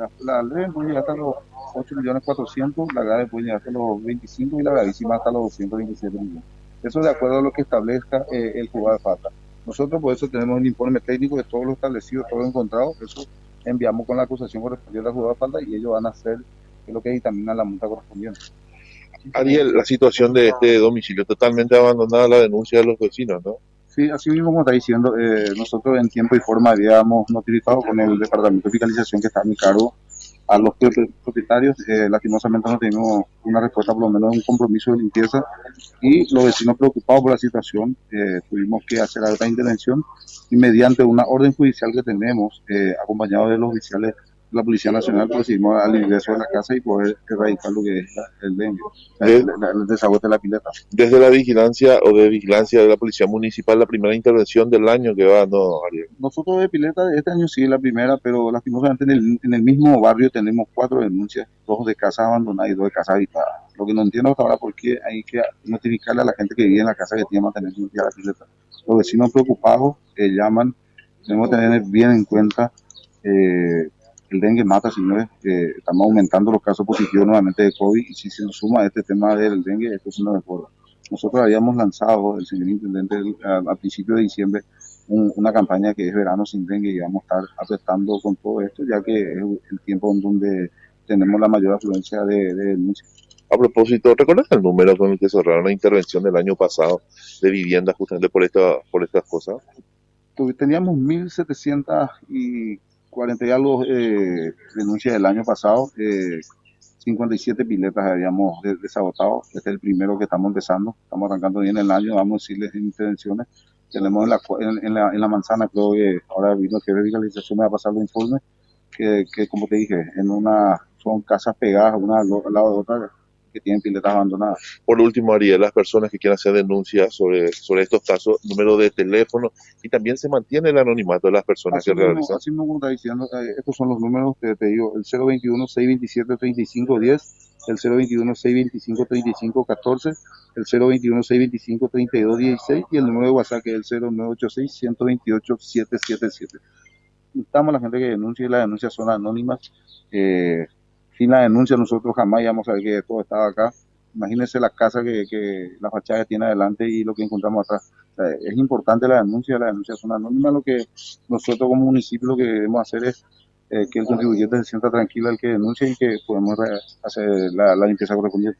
La, la leve puede llegar hasta los 8 millones 400, la grave puede llegar hasta los 25 y la gravísima hasta los 227 millones. Eso de acuerdo a lo que establezca eh, el juzgado de falta. Nosotros por eso tenemos el informe técnico de todo lo establecido, todo lo encontrado, eso enviamos con la acusación correspondiente al juzgado de falta y ellos van a hacer lo que dictamina la multa correspondiente. Ariel, la situación de este domicilio totalmente abandonada la denuncia de los vecinos, ¿no? Sí, así mismo como está diciendo, eh, nosotros en tiempo y forma habíamos notificado con el Departamento de Fiscalización que está a mi cargo a los propietarios. Eh, lastimosamente no tenemos una respuesta, por lo menos un compromiso de limpieza. Y los vecinos preocupados por la situación, eh, tuvimos que hacer otra intervención y mediante una orden judicial que tenemos, eh, acompañado de los oficiales la Policía Nacional procedimos al ingreso de la casa y poder erradicar lo que es el dengue, el, el desaguate de la pileta. Desde la vigilancia o de vigilancia de la Policía Municipal, la primera intervención del año que va, ¿no, Ariel? Nosotros de pileta este año sí la primera, pero lastimosamente en el, en el mismo barrio tenemos cuatro denuncias, dos de casas abandonadas y dos de casas habitadas. Lo que no entiendo hasta ahora por qué hay que notificarle a la gente que vive en la casa que tiene que mantener limpia la pileta. Los vecinos preocupados que llaman, tenemos que tener bien en cuenta eh, el dengue mata, señores. Eh, estamos aumentando los casos positivos nuevamente de COVID y si se nos suma este tema del dengue, esto se nos mejora. Nosotros habíamos lanzado, el señor intendente, a, principios de diciembre, un, una campaña que es verano sin dengue y vamos a estar apretando con todo esto, ya que es el tiempo en donde tenemos la mayor afluencia de, de denuncias. A propósito, ¿recuerdas el número con el que cerraron la intervención del año pasado de vivienda justamente por, esta, por estas cosas? Teníamos 1.700 y 40 y algo eh, denuncias del año pasado, eh, 57 piletas habíamos desagotado, este es el primero que estamos empezando, estamos arrancando bien el año, vamos a decirles intervenciones, tenemos en la, en, la manzana, creo que ahora vino que legalización me va a pasar los informes, que, que como te dije, en una, son casas pegadas una al lado de otra, que tienen piletas abandonadas. Por último, Ariel, las personas que quieran hacer denuncias sobre, sobre estos casos, número de teléfono y también se mantiene el anonimato de las personas así que mismo, realizan. Así mismo está diciendo, eh, estos son los números que te digo, el 021-627-3510, el 021-625-3514, el 021-625-3216 y el número de WhatsApp que es el 0986-128-777. Invitamos a la gente que denuncie, las denuncias son anónimas. Eh, sin la denuncia nosotros jamás íbamos a ver que todo estaba acá. Imagínense la casa que, que la fachada tiene adelante y lo que encontramos atrás. Es importante la denuncia, las denuncias son anónimas. Lo que nosotros como municipio lo que debemos hacer es eh, que el contribuyente se sienta tranquilo al que denuncia y que podemos hacer la, la limpieza correspondiente.